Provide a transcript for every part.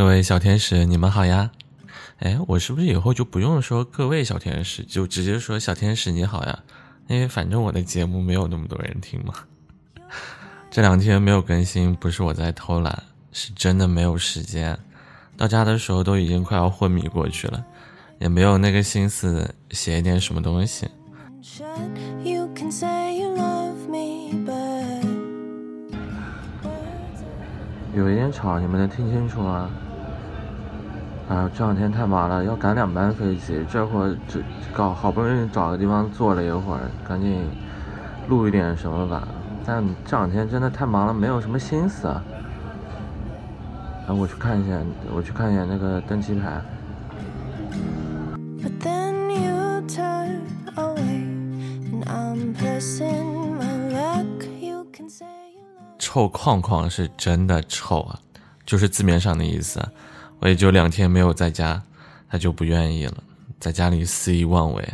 各位小天使，你们好呀！哎，我是不是以后就不用说各位小天使，就直接说小天使你好呀？因为反正我的节目没有那么多人听嘛。这两天没有更新，不是我在偷懒，是真的没有时间。到家的时候都已经快要昏迷过去了，也没有那个心思写一点什么东西。有一点吵，你们能听清楚吗？啊，这两天太忙了，要赶两班飞机，这会儿这搞好不容易找个地方坐了一会儿，赶紧录一点什么吧。但这两天真的太忙了，没有什么心思。啊，我去看一下，我去看一下那个登机牌。臭框框是真的臭啊，就是字面上的意思。我也就两天没有在家，他就不愿意了，在家里肆意妄为。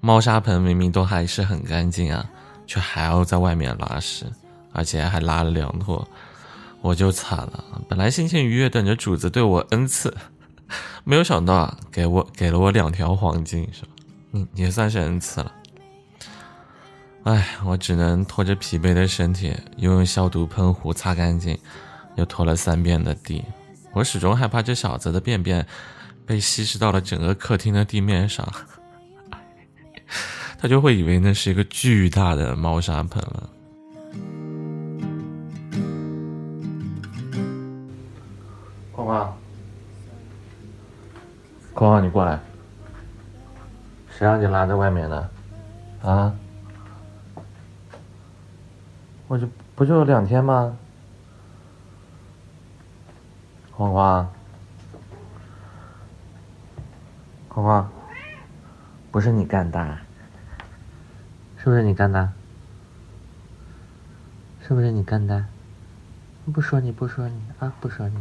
猫砂盆明明都还是很干净啊，却还要在外面拉屎，而且还拉了两坨，我就惨了。本来心情愉悦，等着主子对我恩赐，没有想到啊给我给了我两条黄金，是吧？嗯，也算是恩赐了。唉，我只能拖着疲惫的身体，又用消毒喷壶擦干净，又拖了三遍的地。我始终害怕这小子的便便被稀释到了整个客厅的地面上，他就会以为那是一个巨大的猫砂盆了。框框，框框，你过来，谁让你拉在外面的？啊？我就不就两天吗？框框，框框，不是你干的，是不是你干的？是不是你干的？不说你不说你啊，不说你。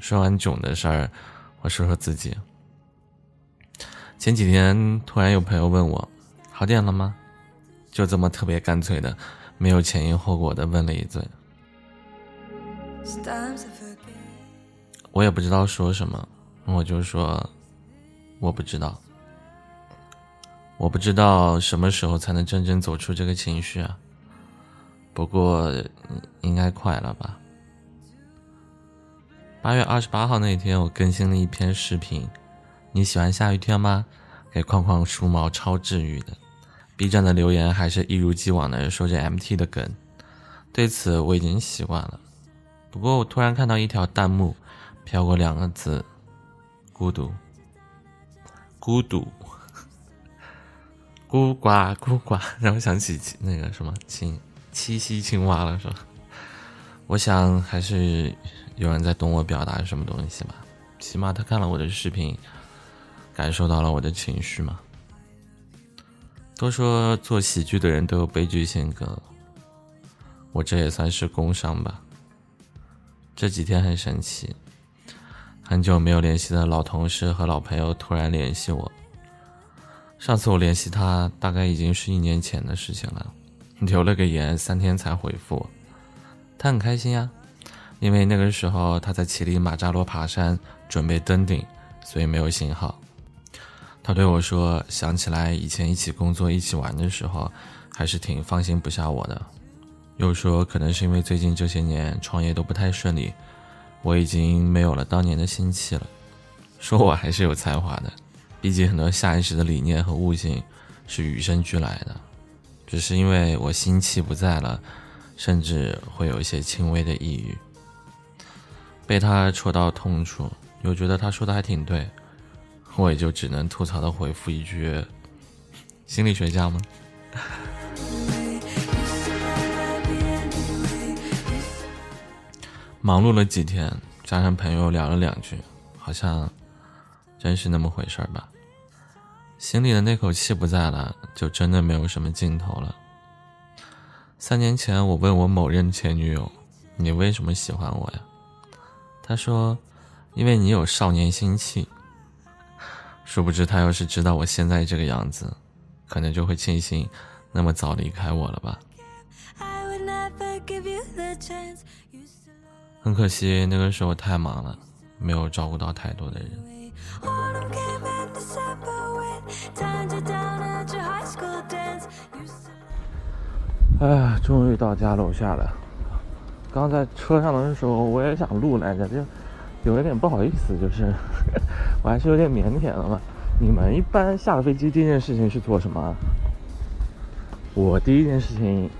说完囧的事儿，我说说自己。前几天突然有朋友问我，好点了吗？就这么特别干脆的，没有前因后果的问了一嘴。我也不知道说什么，我就说我不知道，我不知道什么时候才能真正走出这个情绪啊。不过应该快了吧。八月二十八号那天，我更新了一篇视频。你喜欢下雨天吗？给框框梳毛超治愈的。B 站的留言还是一如既往的说着 MT 的梗，对此我已经习惯了。不过我突然看到一条弹幕，飘过两个字：孤独。孤独。孤寡孤寡，让我想起那个什么亲七夕青蛙了，是吧？我想还是。有人在懂我表达什么东西吧？起码他看了我的视频，感受到了我的情绪嘛。都说做喜剧的人都有悲剧性格，我这也算是工伤吧。这几天很神奇，很久没有联系的老同事和老朋友突然联系我。上次我联系他，大概已经是一年前的事情了，留了个言，三天才回复。他很开心呀。因为那个时候他在乞力马扎罗爬山，准备登顶，所以没有信号。他对我说：“想起来以前一起工作、一起玩的时候，还是挺放心不下我的。”又说：“可能是因为最近这些年创业都不太顺利，我已经没有了当年的心气了。”说我还是有才华的，毕竟很多下意识的理念和悟性是与生俱来的，只是因为我心气不在了，甚至会有一些轻微的抑郁。被他戳到痛处，又觉得他说的还挺对，我也就只能吐槽的回复一句：“心理学家吗？”忙碌了几天，加上朋友聊了两句，好像真是那么回事儿吧。心里的那口气不在了，就真的没有什么尽头了。三年前，我问我某任前女友：“你为什么喜欢我呀？”她说：“因为你有少年心气。”殊不知，她要是知道我现在这个样子，可能就会庆幸那么早离开我了吧。很可惜，那个时候太忙了，没有照顾到太多的人。哎，终于到家楼下了。刚在车上的时候，我也想录来着，就有一点不好意思，就是 我还是有点腼腆的嘛。你们一般下了飞机第一件事情是做什么？我第一件事情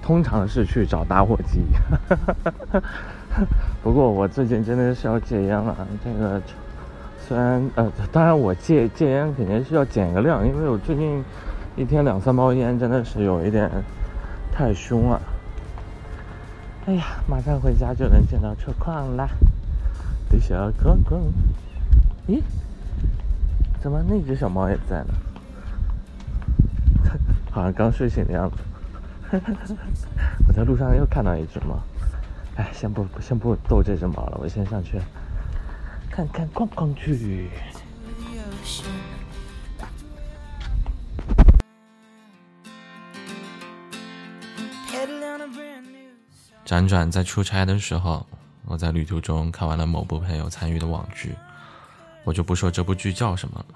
通常是去找打火机。不过我最近真的是要戒烟了。这个虽然呃，当然我戒戒烟肯定是要减个量，因为我最近一天两三包烟真的是有一点太凶了。哎呀，马上回家就能见到车况了，的小哥哥。咦？怎么那只小猫也在呢？好像刚睡醒的样子。我在路上又看到一只猫。哎，先不先不逗这只猫了，我先上去看看逛逛去。辗转在出差的时候，我在旅途中看完了某部朋友参与的网剧。我就不说这部剧叫什么了，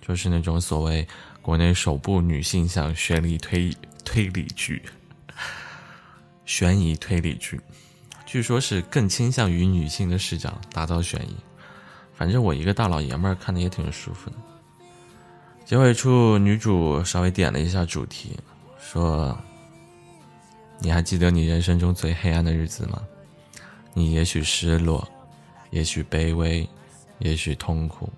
就是那种所谓国内首部女性向悬疑推推理剧，悬疑推理剧，据说是更倾向于女性的视角打造悬疑。反正我一个大老爷们儿看的也挺舒服的。结尾处女主稍微点了一下主题，说：“你还记得你人生中最黑暗的日子吗？你也许失落，也许卑微。”也许痛苦，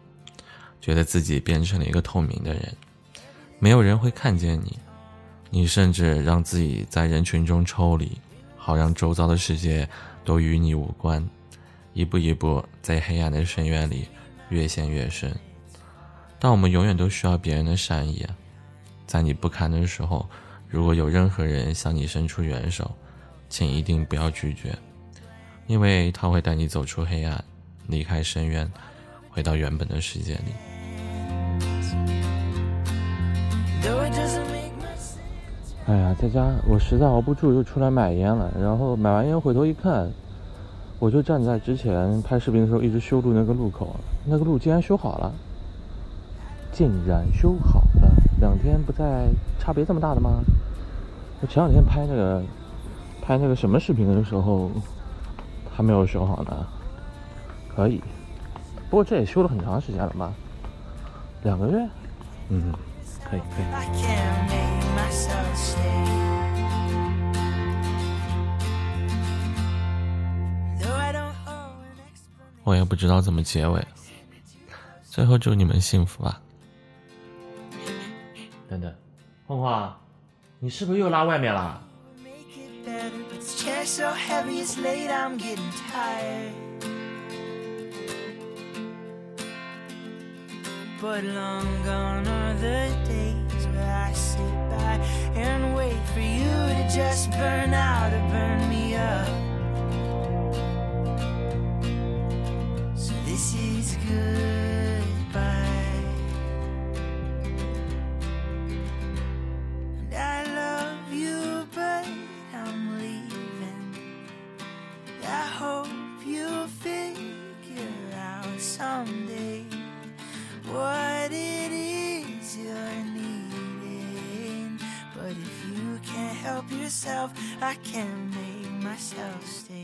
觉得自己变成了一个透明的人，没有人会看见你，你甚至让自己在人群中抽离，好让周遭的世界都与你无关，一步一步在黑暗的深渊里越陷越深。但我们永远都需要别人的善意，在你不堪的时候，如果有任何人向你伸出援手，请一定不要拒绝，因为他会带你走出黑暗，离开深渊。回到原本的世界里。哎呀，在家我实在熬不住，又出来买烟了。然后买完烟回头一看，我就站在之前拍视频的时候一直修路那个路口，那个路竟然修好了，竟然修好了！两天不在，差别这么大的吗？我前两天拍那个拍那个什么视频的时候，还没有修好呢，可以。不过这也修了很长时间了吧？两个月？嗯，可以可以。我也不知道怎么结尾，最后祝你们幸福吧。等等，晃晃，你是不是又拉外面了？But long gone are the days where I sit by and wait for you to just burn out or burn myself. I can't make myself stay.